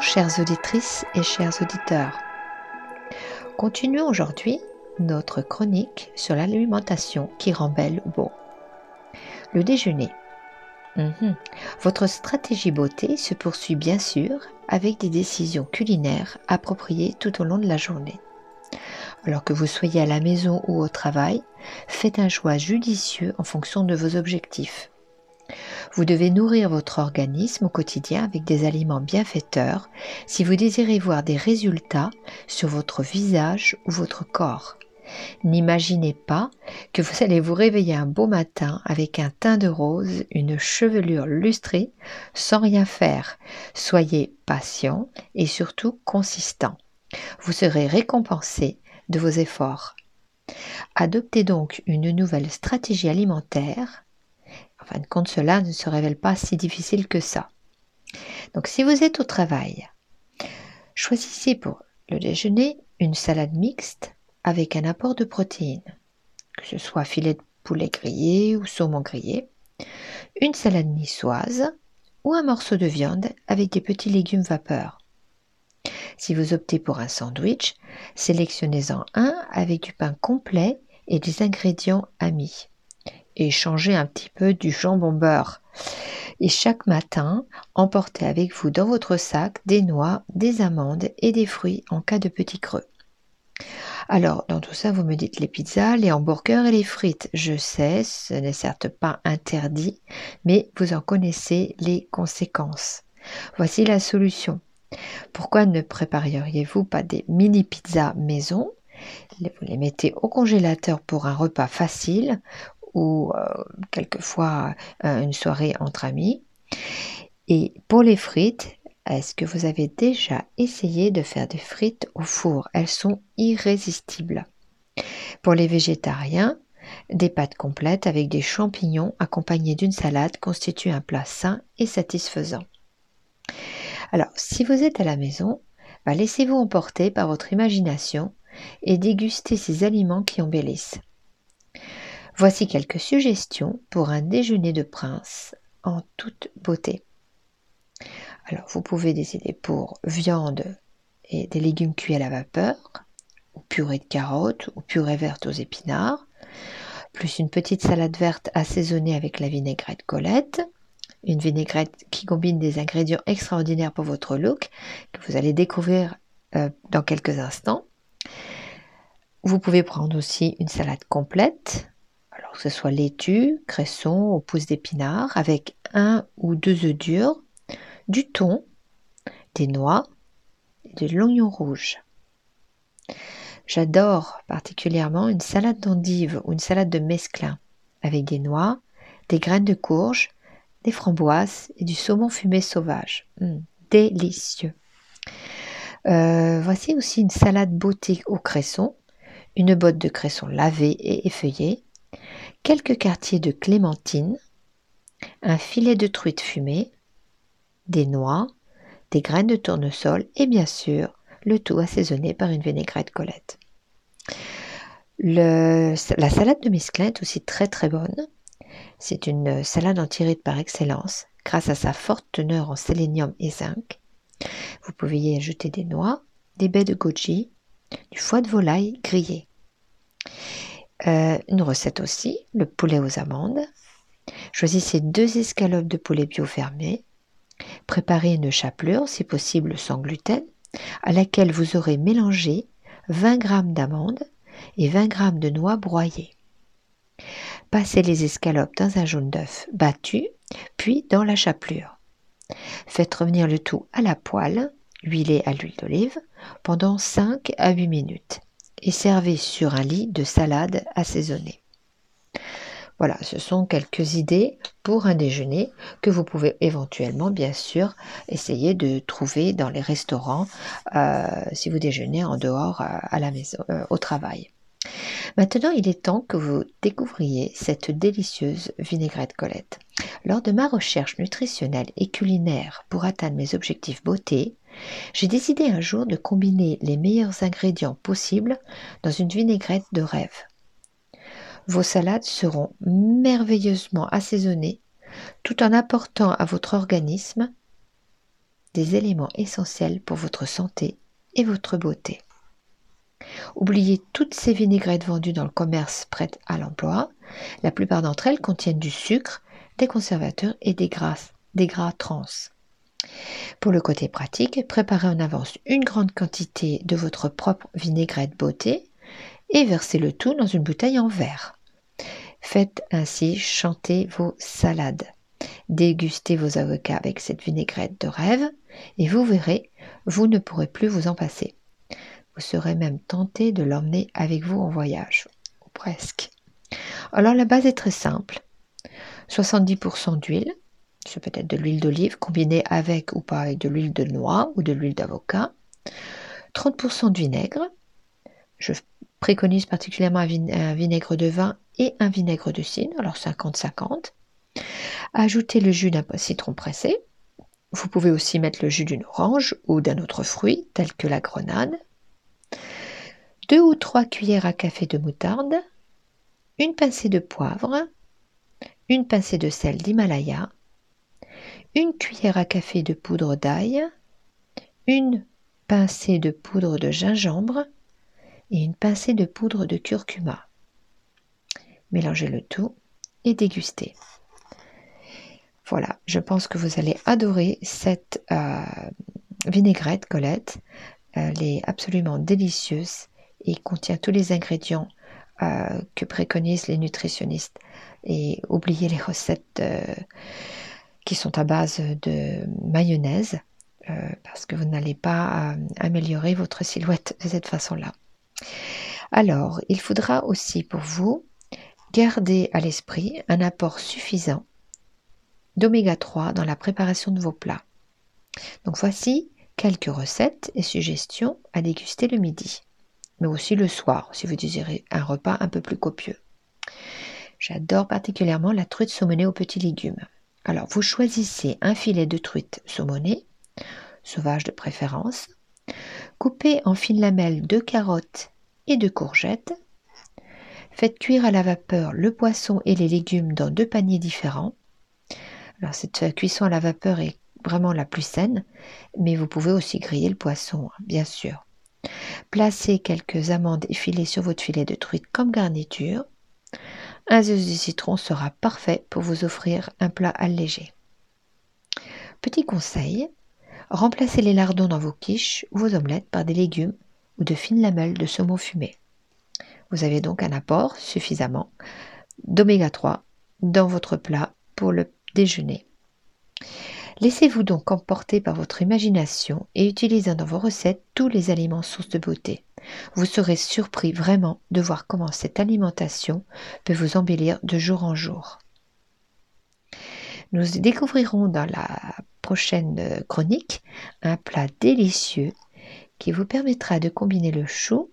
Chères auditrices et chers auditeurs. Continuons aujourd'hui notre chronique sur l'alimentation qui rend belle ou beau. Le déjeuner. Mhm. Votre stratégie beauté se poursuit bien sûr avec des décisions culinaires appropriées tout au long de la journée. Alors que vous soyez à la maison ou au travail, faites un choix judicieux en fonction de vos objectifs. Vous devez nourrir votre organisme au quotidien avec des aliments bienfaiteurs si vous désirez voir des résultats sur votre visage ou votre corps. N'imaginez pas que vous allez vous réveiller un beau matin avec un teint de rose, une chevelure lustrée, sans rien faire. Soyez patient et surtout consistant. Vous serez récompensé de vos efforts. Adoptez donc une nouvelle stratégie alimentaire en fin de compte, cela ne se révèle pas si difficile que ça. Donc si vous êtes au travail, choisissez pour le déjeuner une salade mixte avec un apport de protéines, que ce soit filet de poulet grillé ou saumon grillé, une salade niçoise ou un morceau de viande avec des petits légumes vapeur. Si vous optez pour un sandwich, sélectionnez-en un avec du pain complet et des ingrédients amis et changer un petit peu du jambon beurre. Et chaque matin, emportez avec vous dans votre sac des noix, des amandes et des fruits en cas de petit creux. Alors, dans tout ça, vous me dites les pizzas, les hamburgers et les frites. Je sais, ce n'est certes pas interdit, mais vous en connaissez les conséquences. Voici la solution. Pourquoi ne prépareriez-vous pas des mini pizzas maison? Vous les mettez au congélateur pour un repas facile ou euh, quelquefois euh, une soirée entre amis. Et pour les frites, est-ce que vous avez déjà essayé de faire des frites au four? Elles sont irrésistibles. Pour les végétariens, des pâtes complètes avec des champignons accompagnés d'une salade constituent un plat sain et satisfaisant. Alors, si vous êtes à la maison, bah, laissez-vous emporter par votre imagination et dégustez ces aliments qui embellissent. Voici quelques suggestions pour un déjeuner de prince en toute beauté. Alors, vous pouvez décider pour viande et des légumes cuits à la vapeur, ou purée de carottes, ou purée verte aux épinards, plus une petite salade verte assaisonnée avec la vinaigrette Colette, une vinaigrette qui combine des ingrédients extraordinaires pour votre look, que vous allez découvrir euh, dans quelques instants. Vous pouvez prendre aussi une salade complète, que ce soit laitue, cresson ou pousse d'épinards, avec un ou deux œufs durs, du thon, des noix et de l'oignon rouge. J'adore particulièrement une salade d'endive ou une salade de mesclun avec des noix, des graines de courge, des framboises et du saumon fumé sauvage. Hum, délicieux. Euh, voici aussi une salade beauté au cresson, une botte de cresson lavée et effeuillée, quelques quartiers de clémentine, un filet de truite fumée, des noix, des graines de tournesol et bien sûr le tout assaisonné par une vinaigrette Colette. la salade de mesclin est aussi très très bonne. C'est une salade antiride par excellence grâce à sa forte teneur en sélénium et zinc. Vous pouvez y ajouter des noix, des baies de goji, du foie de volaille grillé. Euh, une recette aussi, le poulet aux amandes. Choisissez deux escalopes de poulet bio fermées. Préparez une chapelure, si possible sans gluten, à laquelle vous aurez mélangé 20 g d'amandes et 20 g de noix broyées. Passez les escalopes dans un jaune d'œuf battu, puis dans la chapelure. Faites revenir le tout à la poêle, huilé à l'huile d'olive, pendant 5 à 8 minutes et servez sur un lit de salade assaisonnée. Voilà, ce sont quelques idées pour un déjeuner que vous pouvez éventuellement, bien sûr, essayer de trouver dans les restaurants euh, si vous déjeunez en dehors euh, à la maison, euh, au travail. Maintenant, il est temps que vous découvriez cette délicieuse vinaigrette Colette. Lors de ma recherche nutritionnelle et culinaire pour atteindre mes objectifs beauté, j'ai décidé un jour de combiner les meilleurs ingrédients possibles dans une vinaigrette de rêve. Vos salades seront merveilleusement assaisonnées tout en apportant à votre organisme des éléments essentiels pour votre santé et votre beauté. Oubliez toutes ces vinaigrettes vendues dans le commerce prêtes à l'emploi. La plupart d'entre elles contiennent du sucre, des conservateurs et des gras, des gras trans. Pour le côté pratique, préparez en avance une grande quantité de votre propre vinaigrette beauté et versez le tout dans une bouteille en verre. Faites ainsi chanter vos salades. Dégustez vos avocats avec cette vinaigrette de rêve et vous verrez, vous ne pourrez plus vous en passer. Vous serez même tenté de l'emmener avec vous en voyage, ou presque. Alors la base est très simple. 70% d'huile, c'est peut-être de l'huile d'olive combinée avec ou pas de l'huile de noix ou de l'huile d'avocat. 30% de vinaigre. Je préconise particulièrement un vinaigre de vin et un vinaigre de cidre, alors 50-50. Ajoutez le jus d'un citron pressé. Vous pouvez aussi mettre le jus d'une orange ou d'un autre fruit, tel que la grenade. Deux ou trois cuillères à café de moutarde. Une pincée de poivre. Une pincée de sel d'Himalaya une cuillère à café de poudre d'ail, une pincée de poudre de gingembre et une pincée de poudre de curcuma. Mélangez le tout et dégustez. Voilà, je pense que vous allez adorer cette euh, vinaigrette Colette. Elle est absolument délicieuse et contient tous les ingrédients euh, que préconisent les nutritionnistes. Et oubliez les recettes euh, qui sont à base de mayonnaise, euh, parce que vous n'allez pas euh, améliorer votre silhouette de cette façon-là. Alors, il faudra aussi pour vous garder à l'esprit un apport suffisant d'oméga 3 dans la préparation de vos plats. Donc voici quelques recettes et suggestions à déguster le midi, mais aussi le soir si vous désirez un repas un peu plus copieux. J'adore particulièrement la truite saumonée aux petits légumes. Alors, vous choisissez un filet de truite saumonée, sauvage de préférence. Coupez en fines lamelles de carottes et de courgettes. Faites cuire à la vapeur le poisson et les légumes dans deux paniers différents. Alors, cette cuisson à la vapeur est vraiment la plus saine, mais vous pouvez aussi griller le poisson, bien sûr. Placez quelques amandes effilées sur votre filet de truite comme garniture. Un jus de citron sera parfait pour vous offrir un plat allégé. Petit conseil, remplacez les lardons dans vos quiches ou vos omelettes par des légumes ou de fines lamelles de saumon fumé. Vous avez donc un apport suffisamment d'oméga 3 dans votre plat pour le déjeuner. Laissez-vous donc emporter par votre imagination et utilisez dans vos recettes tous les aliments sources de beauté. Vous serez surpris vraiment de voir comment cette alimentation peut vous embellir de jour en jour. Nous découvrirons dans la prochaine chronique un plat délicieux qui vous permettra de combiner le chou,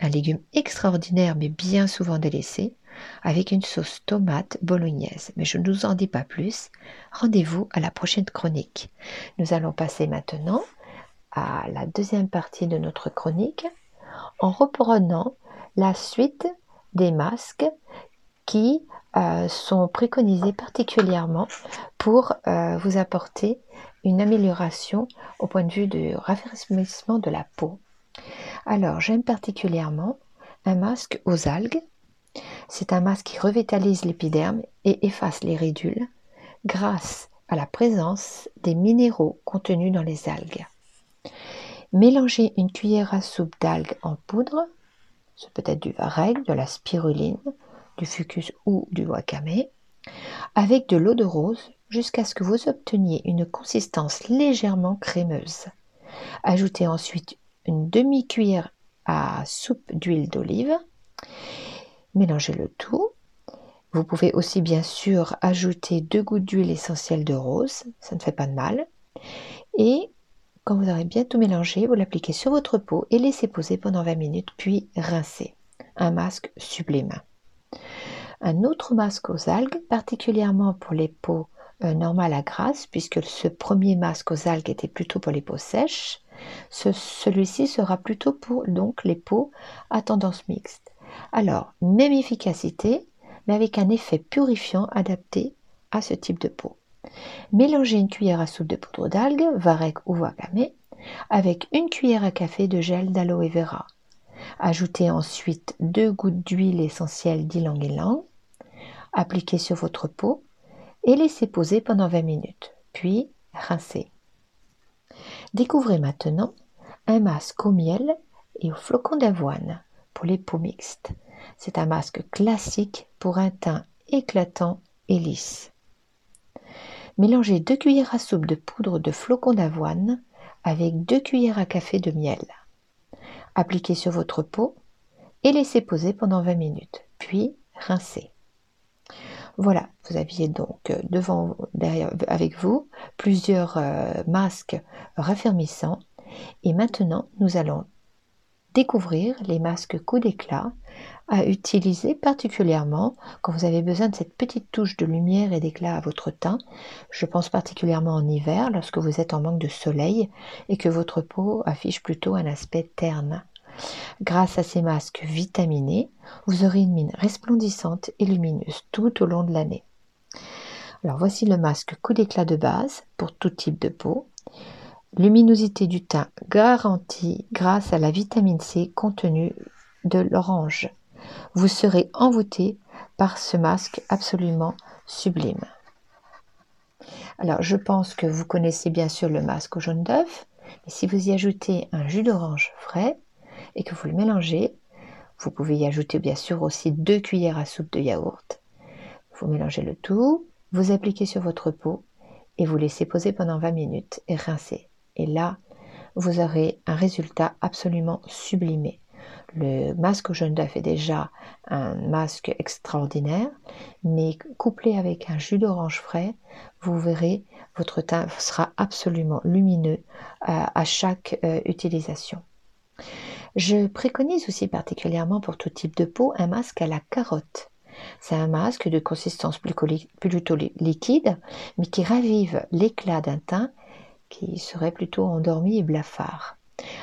un légume extraordinaire mais bien souvent délaissé, avec une sauce tomate bolognaise. Mais je ne vous en dis pas plus. Rendez-vous à la prochaine chronique. Nous allons passer maintenant à la deuxième partie de notre chronique en reprenant la suite des masques qui euh, sont préconisés particulièrement pour euh, vous apporter une amélioration au point de vue du rafraîchissement de la peau. Alors, j'aime particulièrement un masque aux algues c'est un masque qui revitalise l'épiderme et efface les ridules grâce à la présence des minéraux contenus dans les algues. Mélangez une cuillère à soupe d'algues en poudre, ce peut être du varech, de la spiruline, du fucus ou du wakame, avec de l'eau de rose jusqu'à ce que vous obteniez une consistance légèrement crémeuse. Ajoutez ensuite une demi-cuillère à soupe d'huile d'olive Mélangez le tout. Vous pouvez aussi bien sûr ajouter deux gouttes d'huile essentielle de rose, ça ne fait pas de mal. Et quand vous aurez bien tout mélangé, vous l'appliquez sur votre peau et laissez poser pendant 20 minutes, puis rincez. Un masque sublime. Un autre masque aux algues, particulièrement pour les peaux euh, normales à grasse, puisque ce premier masque aux algues était plutôt pour les peaux sèches, celui-ci sera plutôt pour donc les peaux à tendance mixte. Alors, même efficacité, mais avec un effet purifiant adapté à ce type de peau. Mélangez une cuillère à soupe de poudre d'algues, varech ou wakame, avec une cuillère à café de gel d'aloe vera. Ajoutez ensuite deux gouttes d'huile essentielle d'ylang-ylang. Appliquez sur votre peau et laissez poser pendant 20 minutes, puis rincez. Découvrez maintenant un masque au miel et au flocon d'avoine les peaux mixtes. C'est un masque classique pour un teint éclatant et lisse. Mélangez deux cuillères à soupe de poudre de flocon d'avoine avec deux cuillères à café de miel. Appliquez sur votre peau et laissez poser pendant 20 minutes, puis rincez. Voilà, vous aviez donc euh, devant, derrière, avec vous plusieurs euh, masques raffermissants. Et maintenant, nous allons découvrir les masques coup d'éclat à utiliser particulièrement quand vous avez besoin de cette petite touche de lumière et d'éclat à votre teint. Je pense particulièrement en hiver lorsque vous êtes en manque de soleil et que votre peau affiche plutôt un aspect terne. Grâce à ces masques vitaminés, vous aurez une mine resplendissante et lumineuse tout au long de l'année. Alors voici le masque coup d'éclat de base pour tout type de peau. Luminosité du teint garantie grâce à la vitamine C contenue de l'orange. Vous serez envoûté par ce masque absolument sublime. Alors je pense que vous connaissez bien sûr le masque au jaune d'œuf, mais si vous y ajoutez un jus d'orange frais, et que vous le mélangez. Vous pouvez y ajouter bien sûr aussi deux cuillères à soupe de yaourt. Vous mélangez le tout, vous appliquez sur votre peau et vous laissez poser pendant 20 minutes et rincer. Et là, vous aurez un résultat absolument sublimé. Le masque au jaune d'œuf est déjà un masque extraordinaire, mais couplé avec un jus d'orange frais, vous verrez, votre teint sera absolument lumineux euh, à, chaque euh, utilisation. Je préconise aussi particulièrement pour tout type de peau un masque à la carotte. C'est un masque de consistance plutôt liquide, mais qui ravive l'éclat d'un teint qui serait plutôt endormi et blafard.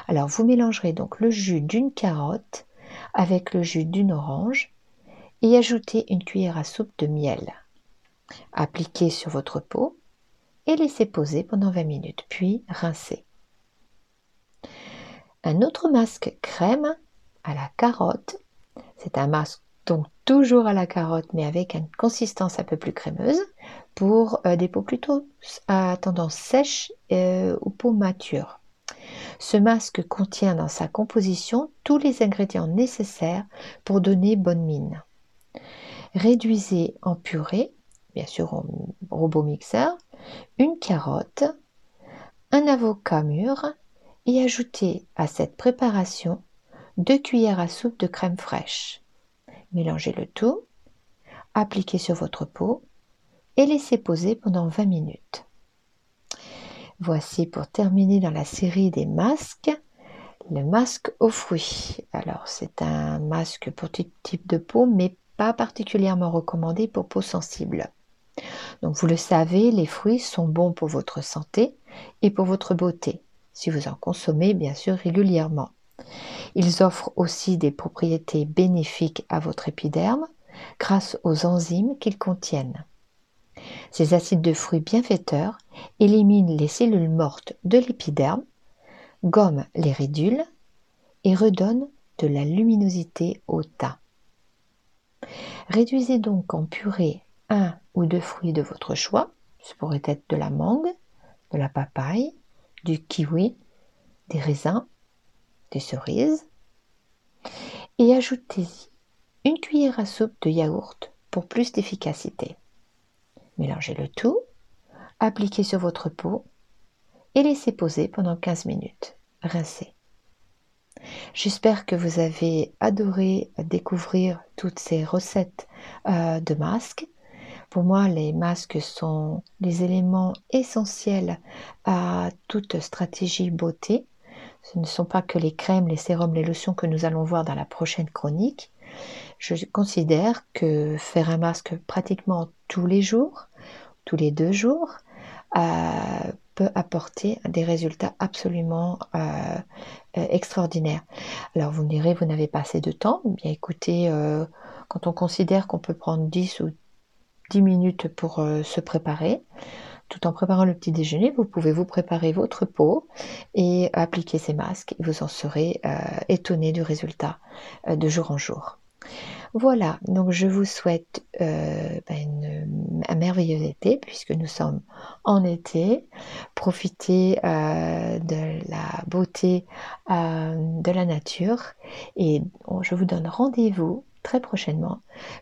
Alors vous mélangerez donc le jus d'une carotte avec le jus d'une orange et ajoutez une cuillère à soupe de miel. Appliquez sur votre peau et laissez poser pendant 20 minutes, puis rincez. Un autre masque crème à la carotte. C'est un masque donc toujours à la carotte mais avec une consistance un peu plus crémeuse pour euh, des peaux plutôt à tendance sèche euh, ou peau mature. Ce masque contient dans sa composition tous les ingrédients nécessaires pour donner bonne mine. Réduisez en purée, bien sûr en robot mixeur, une carotte, un avocat mûr, et ajoutez à cette préparation deux cuillères à soupe de crème fraîche. Mélangez le tout, appliquez sur votre peau et laissez poser pendant 20 minutes. Voici pour terminer dans la série des masques, le masque aux fruits. Alors c'est un masque pour tout type de peau mais pas particulièrement recommandé pour peau sensible. Donc vous le savez, les fruits sont bons pour votre santé et pour votre beauté si vous en consommez bien sûr régulièrement. Ils offrent aussi des propriétés bénéfiques à votre épiderme grâce aux enzymes qu'ils contiennent. Ces acides de fruits bienfaiteurs éliminent les cellules mortes de l'épiderme, gomment les ridules et redonnent de la luminosité au teint. Réduisez donc en purée un ou deux fruits de votre choix, ce pourrait être de la mangue, de la papaye, du kiwi, des raisins, cerises, et ajoutez-y une cuillère à soupe de yaourt pour plus d'efficacité. Mélangez le tout, appliquez sur votre peau et laissez poser pendant 15 minutes. Rincez. J'espère que vous avez adoré découvrir toutes ces recettes euh, de masques pour moi, les masques sont les éléments essentiels à toute stratégie beauté. Ce ne sont pas que les crèmes, les sérums, les lotions que nous allons voir dans la prochaine chronique. Je considère que faire un masque pratiquement tous les jours, tous les deux jours, euh, peut apporter des résultats absolument euh, euh, extraordinaires. Alors vous me direz, vous n'avez pas assez de temps. Bien écoutez, quand on considère qu'on peut prendre 10 ou 10 minutes pour se préparer. Tout en préparant le petit déjeuner, vous pouvez vous préparer votre peau et appliquer ces masques. Vous en serez euh, étonné du résultat euh, de jour en jour. Voilà, donc je vous souhaite euh, ben, un merveilleux été puisque nous sommes en été. Profitez de la beauté de la nature et je vous donne rendez-vous très prochainement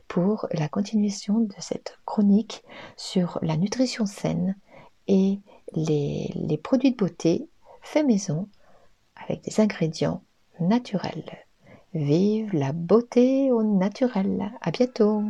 pour la continuation de cette chronique sur la nutrition saine et les, produits de beauté faits maison avec des ingrédients naturels. Vive la beauté au naturel. À bientôt.